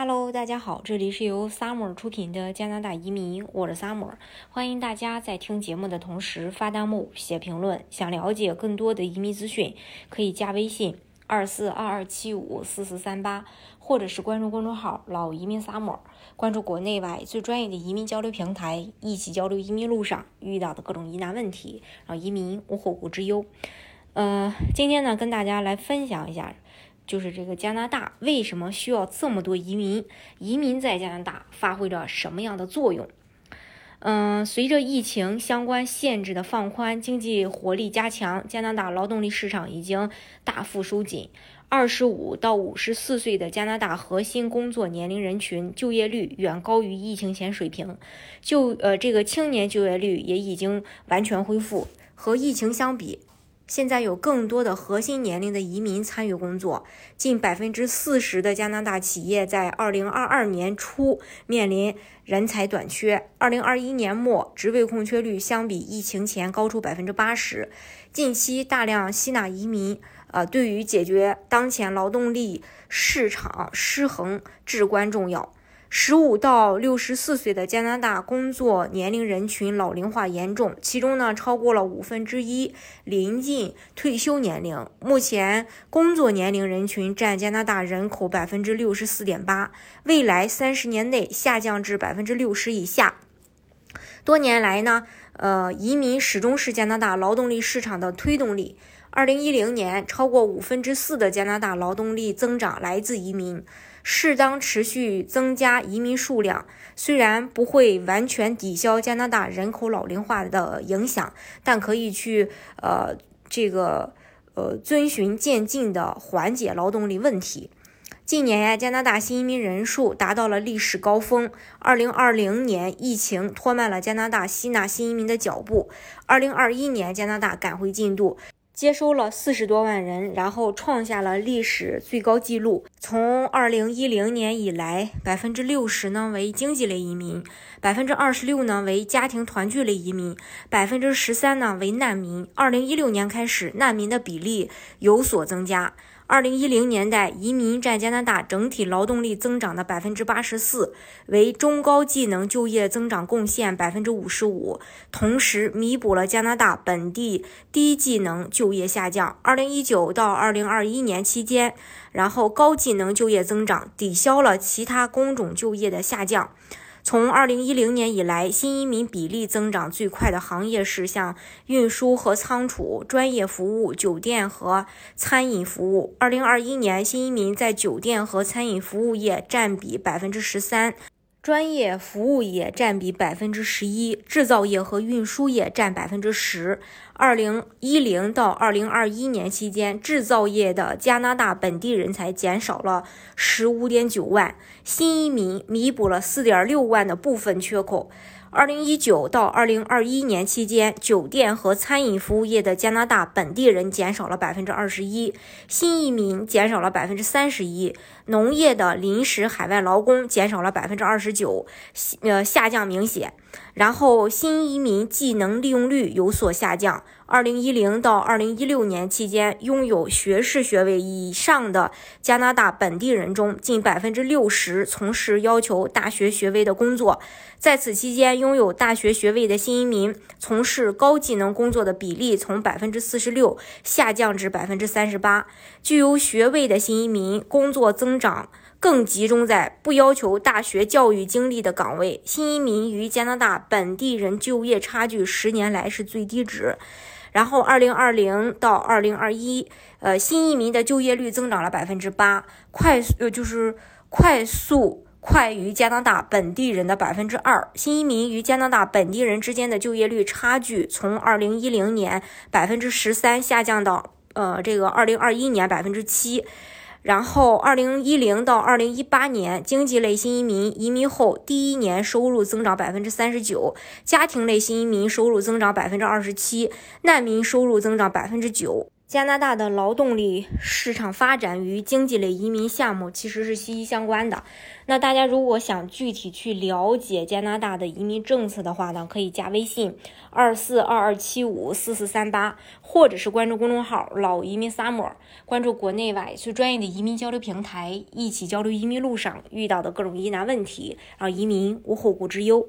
Hello，大家好，这里是由 Summer 出品的加拿大移民，我是 Summer，欢迎大家在听节目的同时发弹幕、写评论。想了解更多的移民资讯，可以加微信二四二二七五四四三八，或者是关注公众号“老移民 Summer”，关注国内外最专业的移民交流平台，一起交流移民路上遇到的各种疑难问题，让移民无后顾之忧。呃，今天呢，跟大家来分享一下。就是这个加拿大为什么需要这么多移民？移民在加拿大发挥着什么样的作用？嗯，随着疫情相关限制的放宽，经济活力加强，加拿大劳动力市场已经大幅收紧。二十五到五十四岁的加拿大核心工作年龄人群就业率远高于疫情前水平，就呃这个青年就业率也已经完全恢复，和疫情相比。现在有更多的核心年龄的移民参与工作，近百分之四十的加拿大企业在二零二二年初面临人才短缺，二零二一年末职位空缺率相比疫情前高出百分之八十。近期大量吸纳移民，呃，对于解决当前劳动力市场失衡至关重要。十五到六十四岁的加拿大工作年龄人群老龄化严重，其中呢超过了五分之一临近退休年龄。目前工作年龄人群占加拿大人口百分之六十四点八，未来三十年内下降至百分之六十以下。多年来呢，呃，移民始终是加拿大劳动力市场的推动力。二零一零年，超过五分之四的加拿大劳动力增长来自移民。适当持续增加移民数量，虽然不会完全抵消加拿大人口老龄化的影响，但可以去呃这个呃遵循渐进的缓解劳动力问题。近年呀，加拿大新移民人数达到了历史高峰。二零二零年疫情拖慢了加拿大吸纳新移民的脚步，二零二一年加拿大赶回进度。接收了四十多万人，然后创下了历史最高纪录。从二零一零年以来，百分之六十呢为经济类移民，百分之二十六呢为家庭团聚类移民，百分之十三呢为难民。二零一六年开始，难民的比例有所增加。二零一零年代，移民占加拿大整体劳动力增长的百分之八十四，为中高技能就业增长贡献百分之五十五，同时弥补了加拿大本地低技能就业下降。二零一九到二零二一年期间，然后高技能就业增长抵消了其他工种就业的下降。从二零一零年以来，新移民比例增长最快的行业是像运输和仓储、专业服务、酒店和餐饮服务。二零二一年，新移民在酒店和餐饮服务业占比百分之十三。专业服务业占比百分之十一，制造业和运输业占百分之十。二零一零到二零二一年期间，制造业的加拿大本地人才减少了十五点九万，新移民弥补了四点六万的部分缺口。二零一九到二零二一年期间，酒店和餐饮服务业的加拿大本地人减少了百分之二十一，新移民减少了百分之三十一，农业的临时海外劳工减少了百分之二十九，呃下降明显。然后新移民技能利用率有所下降。二零一零到二零一六年期间，拥有学士学位以上的加拿大本地人中，近百分之六十从事要求大学学位的工作。在此期间，拥有大学学位的新移民从事高技能工作的比例从百分之四十六下降至百分之三十八。具有学位的新移民工作增长。更集中在不要求大学教育经历的岗位。新移民与加拿大本地人就业差距十年来是最低值。然后，二零二零到二零二一，呃，新移民的就业率增长了百分之八，快速呃就是快速快于加拿大本地人的百分之二。新移民与加拿大本地人之间的就业率差距从二零一零年百分之十三下降到呃这个二零二一年百分之七。然后，二零一零到二零一八年，经济类新移民移民后第一年收入增长百分之三十九，家庭类新移民收入增长百分之二十七，难民收入增长百分之九。加拿大的劳动力市场发展与经济类移民项目其实是息息相关的。那大家如果想具体去了解加拿大的移民政策的话呢，可以加微信二四二二七五四四三八，或者是关注公众号“老移民 summer”，关注国内外最专业的移民交流平台，一起交流移民路上遇到的各种疑难问题，让移民无后顾之忧。